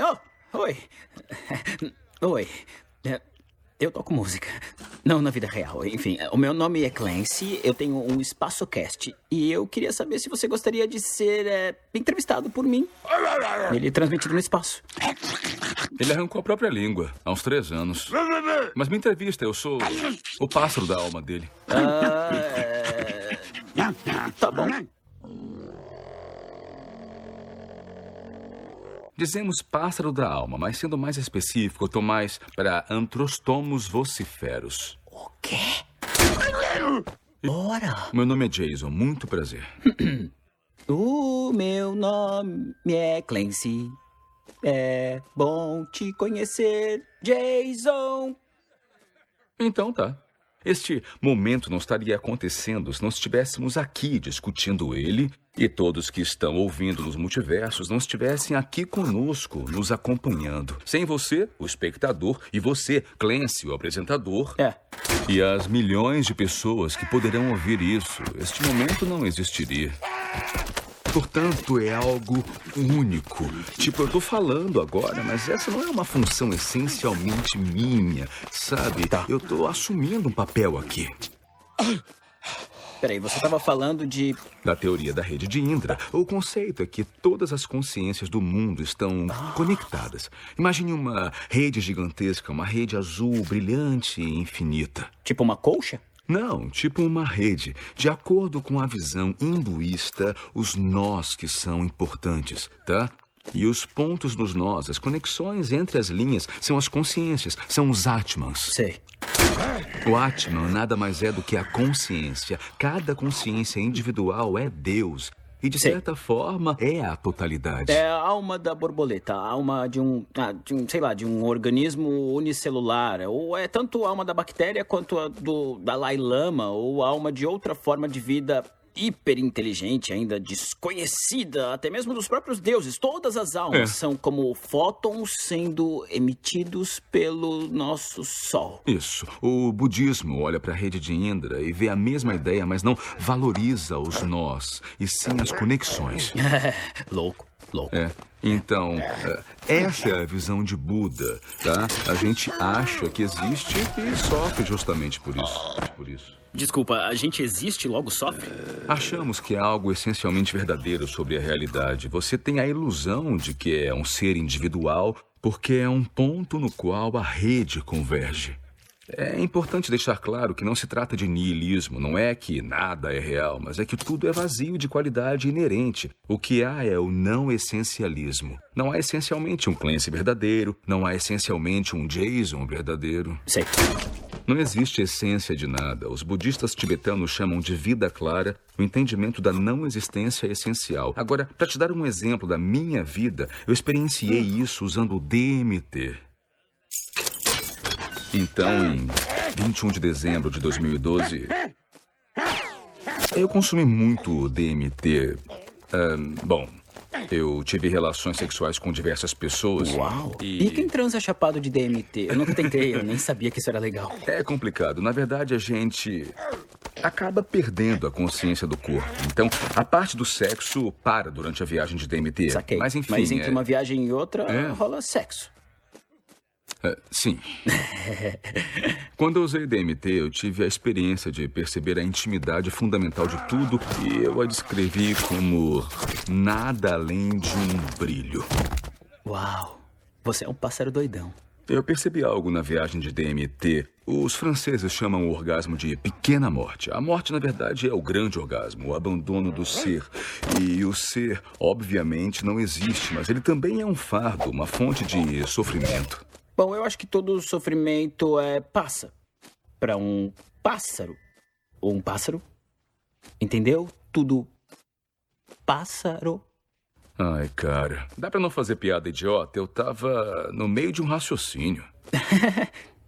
Oh, oi. Oi. É, Eu toco música. Não na vida real. Enfim, o meu nome é Clancy, eu tenho um EspaçoCast. E eu queria saber se você gostaria de ser é, entrevistado por mim. Ele é transmitido no espaço. Ele arrancou a própria língua há uns três anos. Mas me entrevista, eu sou o pássaro da alma dele. Ah, é... Tá bom. Dizemos pássaro da alma, mas sendo mais específico, eu tô mais para antrostomos vociferos. O quê? Ora! Meu nome é Jason, muito prazer. O meu nome é Clancy. É bom te conhecer, Jason. Então tá. Este momento não estaria acontecendo se não estivéssemos aqui discutindo ele e todos que estão ouvindo nos multiversos não estivessem aqui conosco, nos acompanhando. Sem você, o espectador, e você, Clancy, o apresentador, É. e as milhões de pessoas que poderão ouvir isso, este momento não existiria. Portanto, é algo único. Tipo, eu tô falando agora, mas essa não é uma função essencialmente minha, sabe? Tá. Eu tô assumindo um papel aqui. Peraí, você tava falando de. Da teoria da rede de Indra, o conceito é que todas as consciências do mundo estão conectadas. Imagine uma rede gigantesca, uma rede azul, brilhante e infinita. Tipo uma colcha? Não, tipo uma rede. De acordo com a visão hinduísta, os nós que são importantes, tá? E os pontos nos nós, as conexões entre as linhas, são as consciências, são os Atmans. Sei. O Atman nada mais é do que a consciência. Cada consciência individual é Deus. E, de Sei. certa forma, é a totalidade. É a alma da borboleta, a alma de um, ah, de um, sei lá, de um organismo unicelular. Ou é tanto a alma da bactéria quanto a do Dalai Lama, ou a alma de outra forma de vida hiperinteligente, ainda desconhecida, até mesmo dos próprios deuses. Todas as almas É. são como fótons sendo emitidos pelo nosso Sol. Isso. O budismo olha para a rede de Indra e vê a mesma ideia, mas não valoriza os nós, e sim as conexões. louco, louco. É. Então, é, essa é a visão de Buda, tá? A gente acha que existe e sofre justamente por isso. Por isso. Desculpa, a gente existe e logo sofre? Achamos que é algo essencialmente verdadeiro sobre a realidade. Você tem a ilusão de que é um ser individual porque é um ponto no qual a rede converge. É importante deixar claro que não se trata de niilismo, não é que nada é real, mas é que tudo é vazio de qualidade inerente. O que há é o não essencialismo. Não há essencialmente um Clancy verdadeiro, não há essencialmente um Jason verdadeiro. Sei. Não existe essência de nada. Os budistas tibetanos chamam de vida clara o entendimento da não existência essencial. Agora, para te dar um exemplo da minha vida, eu experienciei isso usando o DMT. Então, em 21 de dezembro de 2012, eu consumi muito DMT. Ahn, bom, eu tive relações sexuais com diversas pessoas. Uau! E... E quem transa chapado de DMT? Eu nunca tentei, eu nem sabia que isso era legal. É complicado. Na verdade, a gente acaba perdendo a consciência do corpo. Então, a parte do sexo para durante a viagem de DMT. Saquei. Mas enfim. Mas entre é- uma viagem e outra, É. rola sexo. É, sim. Quando eu usei DMT, eu tive a experiência de perceber a intimidade fundamental de tudo e eu a descrevi como nada além de um brilho. Uau! Você é um pássaro doidão. Eu percebi algo na viagem de DMT. Os franceses chamam o orgasmo de pequena morte. A morte, na verdade, é o grande orgasmo, o abandono do ser. E o ser, obviamente, não existe, mas ele também é um fardo, uma fonte de sofrimento. Bom, eu acho que todo sofrimento é passa para um pássaro ou um pássaro. Entendeu? Tudo pássaro. Ai, cara, dá pra não fazer piada idiota? Eu tava no meio de um raciocínio.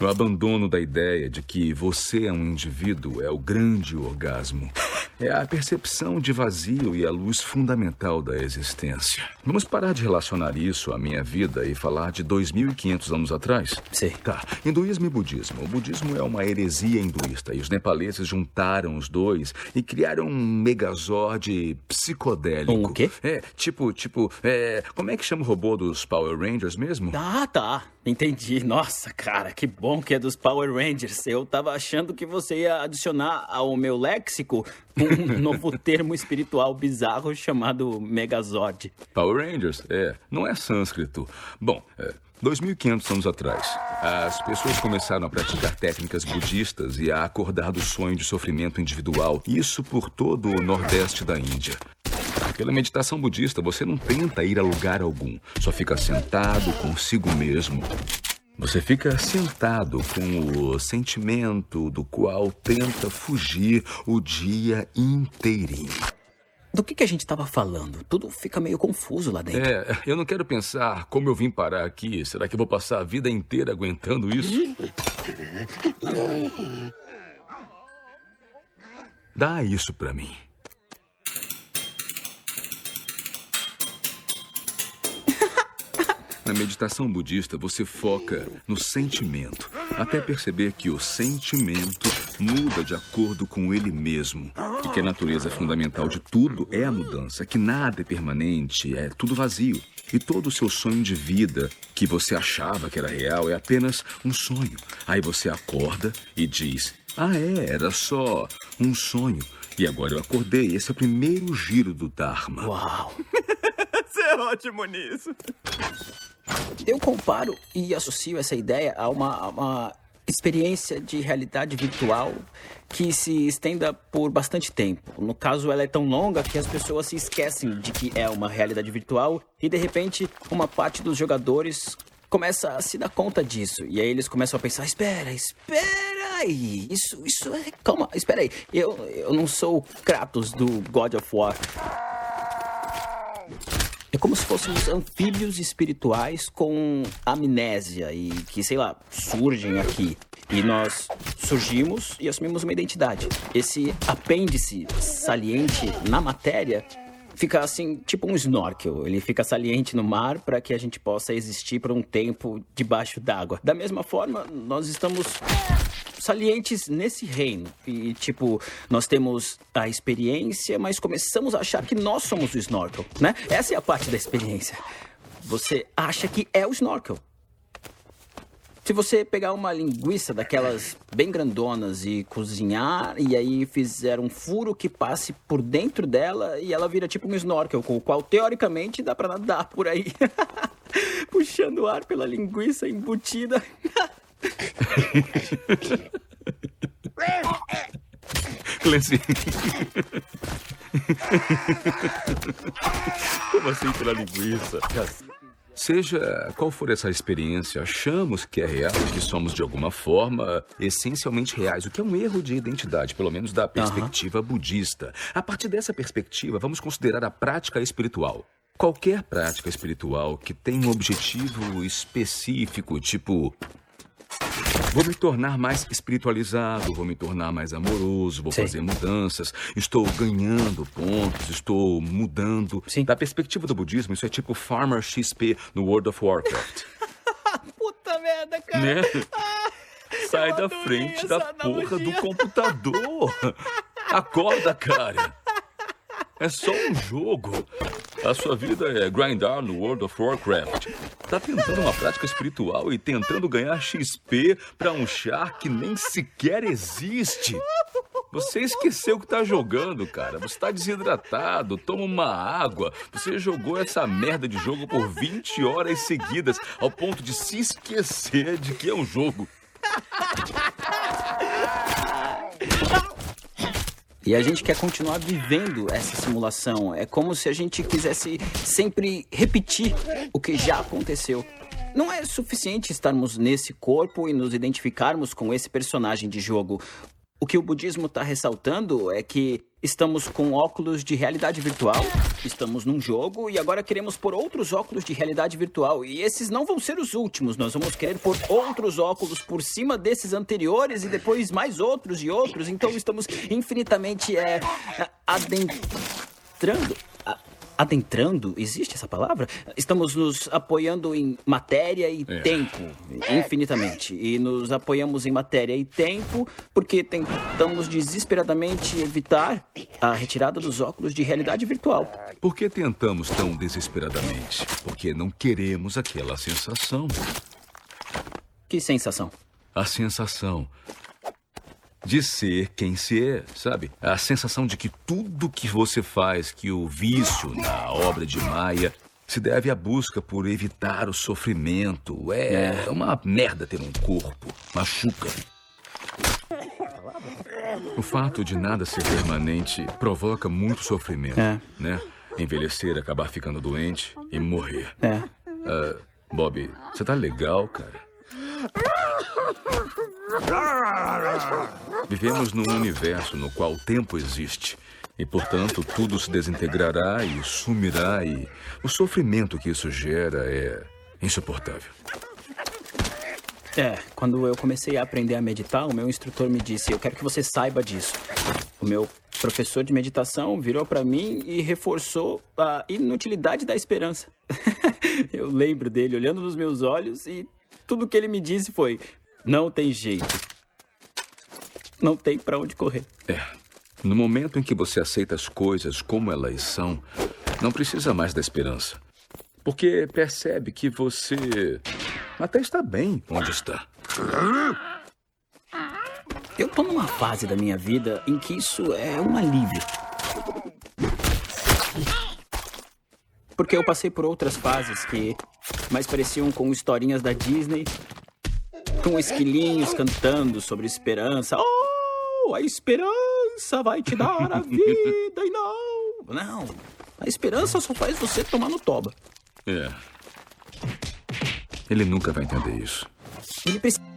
O abandono da ideia de que você é um indivíduo é o grande orgasmo. É a percepção de vazio e a luz fundamental da existência. Vamos parar de relacionar isso à minha vida e falar de 2.500 anos atrás? Sim. Tá. Hinduísmo e budismo. O budismo é uma heresia hinduísta e os nepaleses juntaram os dois e criaram um megazord psicodélico. Um quê? É, tipo, tipo, é, como é que chama o robô dos Power Rangers mesmo? Ah, tá. Entendi. Nossa, cara, que bom que é dos Power Rangers. Eu tava achando que você ia adicionar ao meu léxico um novo termo espiritual bizarro chamado Megazord. Power Rangers, é. Não é sânscrito. Bom, é, 2.500 anos atrás, as pessoas começaram a praticar técnicas budistas e a acordar do sonho de sofrimento individual, isso por todo o nordeste da Índia. Pela meditação budista, você não tenta ir a lugar algum, só fica sentado consigo mesmo. Você fica sentado com o sentimento do qual tenta fugir o dia inteirinho. Do que, que a gente estava falando? Tudo fica meio confuso lá dentro. É, eu não quero pensar como eu vim parar aqui. Será que eu vou passar a vida inteira aguentando isso? Dá isso pra mim. Na meditação budista, você foca no sentimento, até perceber que o sentimento muda de acordo com ele mesmo. E que a natureza fundamental de tudo é a mudança, que nada é permanente, é tudo vazio. E todo o seu sonho de vida, que você achava que era real, é apenas um sonho. Aí você acorda e diz: Ah, é, era só um sonho. E agora eu acordei. Esse é o primeiro giro do Dharma. Uau! Você é ótimo nisso. Eu comparo e associo essa ideia a uma, a uma experiência de realidade virtual que se estenda por bastante tempo. No caso, ela é tão longa que as pessoas se esquecem de que é uma realidade virtual e de repente uma parte dos jogadores começa a se dar conta disso. E aí eles começam a pensar: espera, espera aí, isso, isso é. Calma, espera aí. Eu, eu não sou o Kratos do God of War. É como se fôssemos anfíbios espirituais com amnésia e que, sei lá, surgem aqui. E nós surgimos e assumimos uma identidade. Esse apêndice saliente na matéria fica assim, tipo um snorkel. Ele fica saliente no mar para que a gente possa existir por um tempo debaixo d'água. Da mesma forma, nós estamos salientes nesse reino. E, tipo, nós temos a experiência, mas começamos a achar que nós somos o snorkel, né? Essa é a parte da experiência. Você acha que é o snorkel. Se você pegar uma linguiça daquelas bem grandonas e cozinhar, e aí fizer um furo que passe por dentro dela, e ela vira tipo um snorkel, com o qual teoricamente dá pra nadar por aí. Puxando ar pela linguiça embutida. Clancy. Como assim pela linguiça? Seja qual for essa experiência, achamos que é real que somos de alguma forma essencialmente reais, o que é um erro de identidade, pelo menos da perspectiva budista. A partir dessa perspectiva, vamos considerar a prática espiritual. Qualquer prática espiritual que tenha um objetivo específico, tipo Vou me tornar mais espiritualizado, vou me tornar mais amoroso, vou Sim. fazer mudanças, estou ganhando pontos, estou mudando. Sim. Da perspectiva do budismo, isso é tipo Farmer XP no World of Warcraft. Puta merda, cara. né? Sai da frente da porra do analogia. computador. Acorda, cara. É só um jogo. A sua vida é grindar no World of Warcraft. Tá tentando uma prática espiritual e tentando ganhar XP pra um char que nem sequer existe. Você esqueceu que tá jogando, cara. Você tá desidratado, toma uma água. Você jogou essa merda de jogo por 20 horas seguidas, ao ponto de se esquecer de que é um jogo. E a gente quer continuar vivendo essa simulação. É como se a gente quisesse sempre repetir o que já aconteceu. Não é suficiente estarmos nesse corpo e nos identificarmos com esse personagem de jogo. O que o budismo está ressaltando é que estamos com óculos de realidade virtual, estamos num jogo e agora queremos pôr outros óculos de realidade virtual. E esses não vão ser os últimos, nós vamos querer pôr outros óculos por cima desses anteriores e depois mais outros e outros. Então estamos infinitamente é, adentrando adentrando, existe essa palavra? Estamos nos apoiando em matéria e é. tempo, infinitamente. E nos apoiamos em matéria e tempo porque tentamos desesperadamente evitar a retirada dos óculos de realidade virtual. Por que tentamos tão desesperadamente? Porque não queremos aquela sensação. Que sensação? A sensação de ser quem se é, sabe? A sensação de que tudo que você faz, que o vício na obra de Maia, se deve à busca por evitar o sofrimento. É, é uma merda ter um corpo. Machuca. O fato de nada ser permanente provoca muito sofrimento, é. né? Envelhecer, acabar ficando doente e morrer. É. Uh, Bob, você tá legal, cara? Vivemos num universo no qual o tempo existe. E, portanto, tudo se desintegrará e sumirá, e o sofrimento que isso gera é insuportável. É, quando eu comecei a aprender a meditar, o meu instrutor me disse: Eu quero que você saiba disso. O meu professor de meditação virou para mim e reforçou a inutilidade da esperança. eu lembro dele olhando nos meus olhos e tudo que ele me disse foi: Não tem jeito não tem para onde correr. É. No momento em que você aceita as coisas como elas são, não precisa mais da esperança. Porque percebe que você até está bem onde está. Eu tô numa fase da minha vida em que isso é um alívio. Porque eu passei por outras fases que mais pareciam com historinhas da Disney, com esquilinhos cantando sobre esperança. Oh! a esperança vai te dar a vida e não. Não. A esperança só faz você tomar no toba. É. Ele nunca vai entender isso. Ele precisa.